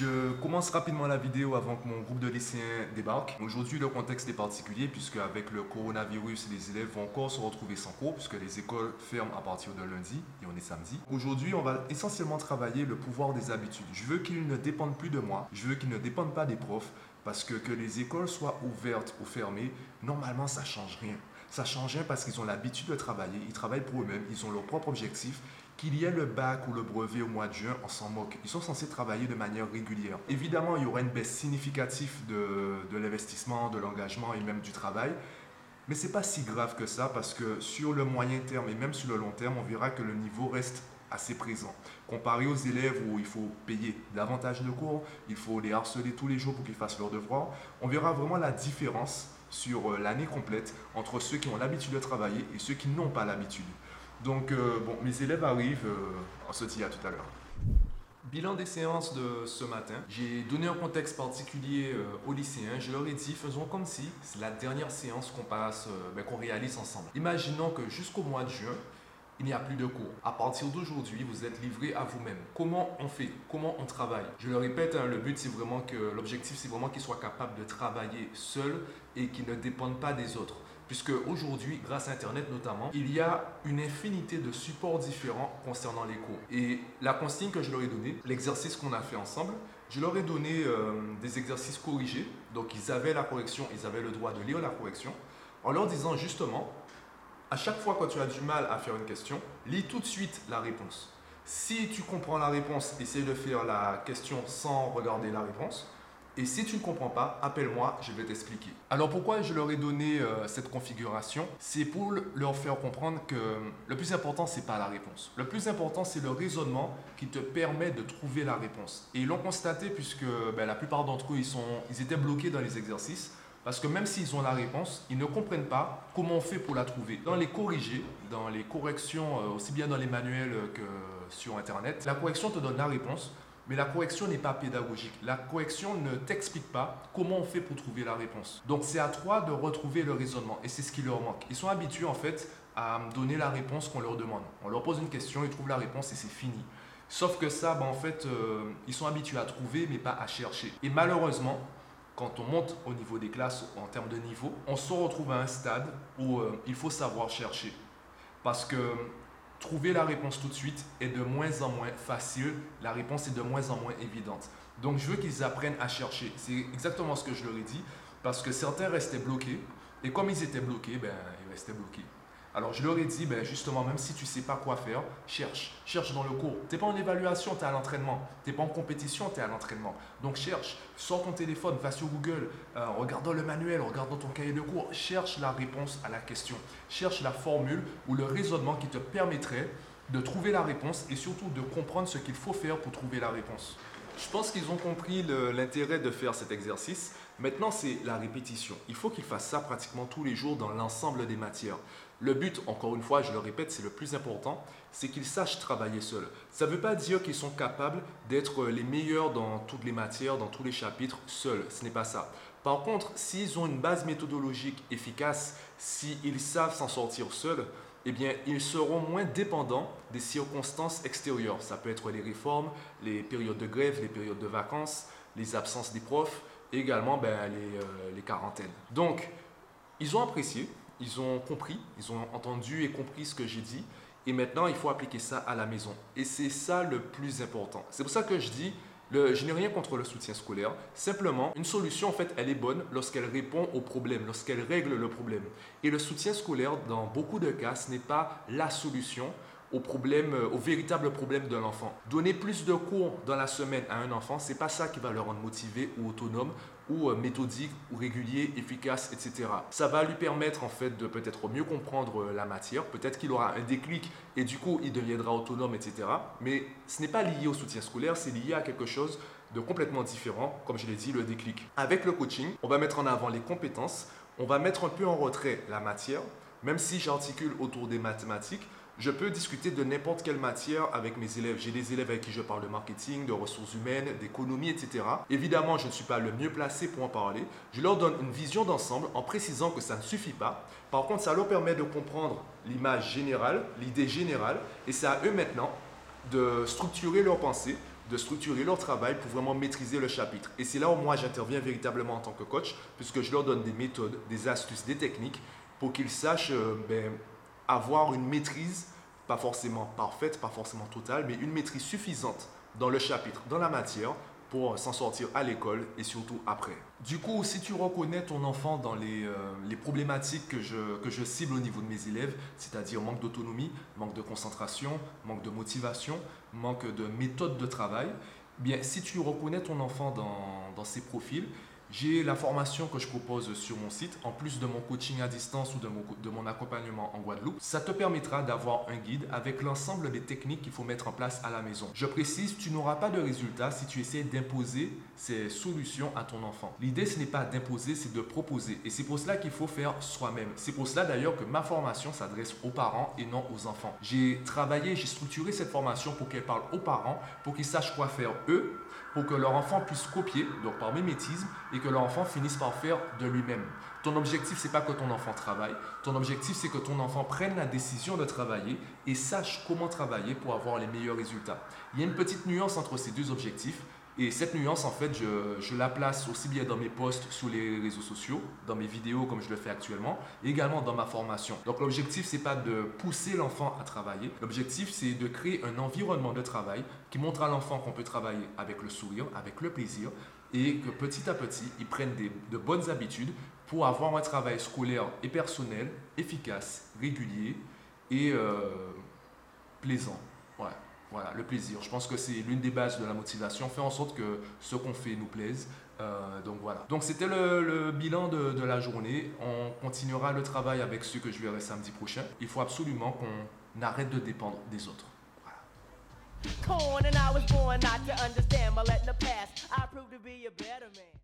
Je commence rapidement la vidéo avant que mon groupe de lycéens débarque. Aujourd'hui, le contexte est particulier puisque avec le coronavirus, les élèves vont encore se retrouver sans cours puisque les écoles ferment à partir de lundi et on est samedi. Aujourd'hui, on va essentiellement travailler le pouvoir des habitudes. Je veux qu'ils ne dépendent plus de moi. Je veux qu'ils ne dépendent pas des profs parce que que les écoles soient ouvertes ou fermées, normalement, ça change rien. Ça change rien parce qu'ils ont l'habitude de travailler, ils travaillent pour eux-mêmes, ils ont leurs propres objectifs qu'il y ait le bac ou le brevet au mois de juin, on s'en moque. Ils sont censés travailler de manière régulière. Évidemment, il y aura une baisse significative de, de l'investissement, de l'engagement et même du travail. Mais ce n'est pas si grave que ça parce que sur le moyen terme et même sur le long terme, on verra que le niveau reste assez présent. Comparé aux élèves où il faut payer davantage de cours, il faut les harceler tous les jours pour qu'ils fassent leurs devoirs, on verra vraiment la différence sur euh, l'année complète entre ceux qui ont l'habitude de travailler et ceux qui n'ont pas l'habitude. Donc, euh, bon, mes élèves arrivent, euh, on se dit à tout à l'heure. Bilan des séances de ce matin. J'ai donné un contexte particulier euh, aux lycéens. Je leur ai dit, faisons comme si c'est la dernière séance qu'on passe, ben, qu'on réalise ensemble. Imaginons que jusqu'au mois de juin, il n'y a plus de cours. À partir d'aujourd'hui, vous êtes livré à vous-même. Comment on fait? Comment on travaille? Je le répète, hein, le but c'est vraiment que l'objectif c'est vraiment qu'ils soient capables de travailler seuls et qu'ils ne dépendent pas des autres puisque aujourd'hui, grâce à Internet notamment, il y a une infinité de supports différents concernant les cours. Et la consigne que je leur ai donnée, l'exercice qu'on a fait ensemble, je leur ai donné euh, des exercices corrigés, donc ils avaient la correction, ils avaient le droit de lire la correction, en leur disant justement, à chaque fois que tu as du mal à faire une question, lis tout de suite la réponse. Si tu comprends la réponse, essaye de faire la question sans regarder la réponse. Et si tu ne comprends pas, appelle-moi, je vais t'expliquer. Alors pourquoi je leur ai donné euh, cette configuration? C'est pour leur faire comprendre que le plus important, c'est pas la réponse. Le plus important, c'est le raisonnement qui te permet de trouver la réponse. Et ils l'ont constaté puisque ben, la plupart d'entre eux, ils, sont, ils étaient bloqués dans les exercices. Parce que même s'ils ont la réponse, ils ne comprennent pas comment on fait pour la trouver. Dans les corrigés, dans les corrections, euh, aussi bien dans les manuels que sur Internet, la correction te donne la réponse, mais la correction n'est pas pédagogique. La correction ne t'explique pas comment on fait pour trouver la réponse. Donc c'est à toi de retrouver le raisonnement et c'est ce qui leur manque. Ils sont habitués en fait à donner la réponse qu'on leur demande. On leur pose une question, ils trouvent la réponse et c'est fini. Sauf que ça, ben, en fait, euh, ils sont habitués à trouver mais pas à chercher. Et malheureusement, quand on monte au niveau des classes en termes de niveau, on se retrouve à un stade où euh, il faut savoir chercher. Parce que trouver la réponse tout de suite est de moins en moins facile, la réponse est de moins en moins évidente. Donc je veux qu'ils apprennent à chercher. C'est exactement ce que je leur ai dit, parce que certains restaient bloqués, et comme ils étaient bloqués, ben, ils restaient bloqués. Alors je leur ai dit, ben justement, même si tu ne sais pas quoi faire, cherche, cherche dans le cours. Tu n'es pas en évaluation, tu es à l'entraînement. Tu n'es pas en compétition, tu es à l'entraînement. Donc cherche, sors ton téléphone, va sur Google, euh, regarde le manuel, regarde ton cahier de cours, cherche la réponse à la question. Cherche la formule ou le raisonnement qui te permettrait de trouver la réponse et surtout de comprendre ce qu'il faut faire pour trouver la réponse. Je pense qu'ils ont compris l'intérêt de faire cet exercice. Maintenant, c'est la répétition. Il faut qu'ils fassent ça pratiquement tous les jours dans l'ensemble des matières. Le but, encore une fois, je le répète, c'est le plus important, c'est qu'ils sachent travailler seuls. Ça ne veut pas dire qu'ils sont capables d'être les meilleurs dans toutes les matières, dans tous les chapitres, seuls. Ce n'est pas ça. Par contre, s'ils ont une base méthodologique efficace, s'ils savent s'en sortir seuls, eh bien, ils seront moins dépendants des circonstances extérieures. Ça peut être les réformes, les périodes de grève, les périodes de vacances, les absences des profs, et également ben, euh, les quarantaines. Donc, ils ont apprécié, ils ont compris, ils ont entendu et compris ce que j'ai dit. Et maintenant, il faut appliquer ça à la maison. Et c'est ça le plus important. C'est pour ça que je dis, je n'ai rien contre le soutien scolaire. Simplement, une solution, en fait, elle est bonne lorsqu'elle répond au problème, lorsqu'elle règle le problème. Et le soutien scolaire, dans beaucoup de cas, ce n'est pas la solution au problème, au véritable problème de l'enfant. Donner plus de cours dans la semaine à un enfant, c'est pas ça qui va le rendre motivé ou autonome ou euh, méthodique ou régulier, efficace, etc. Ça va lui permettre en fait de peut-être mieux comprendre euh, la matière, peut-être qu'il aura un déclic et du coup il deviendra autonome, etc. Mais ce n'est pas lié au soutien scolaire, c'est lié à quelque chose de complètement différent, comme je l'ai dit, le déclic. Avec le coaching, on va mettre en avant les compétences, on va mettre un peu en retrait la matière, même si j'articule autour des mathématiques, je peux discuter de n'importe quelle matière avec mes élèves. J'ai des élèves avec qui je parle de marketing, de ressources humaines, d'économie, etc. Évidemment, je ne suis pas le mieux placé pour en parler. Je leur donne une vision d'ensemble en précisant que ça ne suffit pas. Par contre, ça leur permet de comprendre l'image générale, l'idée générale, et c'est à eux maintenant de structurer leur pensée, de structurer leur travail pour vraiment maîtriser le chapitre. Et c'est là où moi j'interviens véritablement en tant que coach, puisque je leur donne des méthodes, des astuces, des techniques pour qu'ils sachent euh, ben, avoir une maîtrise, pas forcément parfaite, pas forcément totale, mais une maîtrise suffisante dans le chapitre, dans la matière, pour s'en sortir à l'école et surtout après. Du coup, si tu reconnais ton enfant dans les, euh, les problématiques que je, que je cible au niveau de mes élèves, c'est-à-dire manque d'autonomie, manque de concentration, manque de motivation, manque de méthode de travail, bien, si tu reconnais ton enfant dans, dans ces profils, j'ai la formation que je propose sur mon site, en plus de mon coaching à distance ou de mon, accompagnement en Guadeloupe. Ça te permettra d'avoir un guide avec l'ensemble des techniques qu'il faut mettre en place à la maison. Je précise, tu n'auras pas de résultat si tu essaies d'imposer ces solutions à ton enfant. L'idée, ce n'est pas d'imposer, c'est de proposer. Et c'est pour cela qu'il faut faire soi-même. C'est pour cela d'ailleurs que ma formation s'adresse aux parents et non aux enfants. J'ai travaillé, j'ai structuré cette formation pour qu'elle parle aux parents, pour qu'ils sachent quoi faire eux pour que leur enfant puisse copier, donc par mimétisme, et que leur enfant finisse par faire de lui-même. Ton objectif, c'est pas que ton enfant travaille. Ton objectif, c'est que ton enfant prenne la décision de travailler et sache comment travailler pour avoir les meilleurs résultats. Il y a une petite nuance entre ces deux objectifs. Et cette nuance, en fait, je, la place aussi bien dans mes posts sur les réseaux sociaux, dans mes vidéos comme je le fais actuellement, et également dans ma formation. Donc l'objectif, c'est pas de pousser l'enfant à travailler. L'objectif, c'est de créer un environnement de travail qui montre à l'enfant qu'on peut travailler avec le sourire, avec le plaisir, et que petit à petit, il prenne de bonnes habitudes pour avoir un travail scolaire et personnel efficace, régulier et euh, plaisant. Ouais. Voilà, le plaisir. Je pense que c'est l'une des bases de la motivation. Faire en sorte que ce qu'on fait nous plaise. Euh, donc voilà. Donc c'était le, bilan de, la journée. On continuera le travail avec ceux que je verrai samedi prochain. Il faut absolument qu'on arrête de dépendre des autres. Corn and I was born not to understand, but letting the past, I prove to be a better man.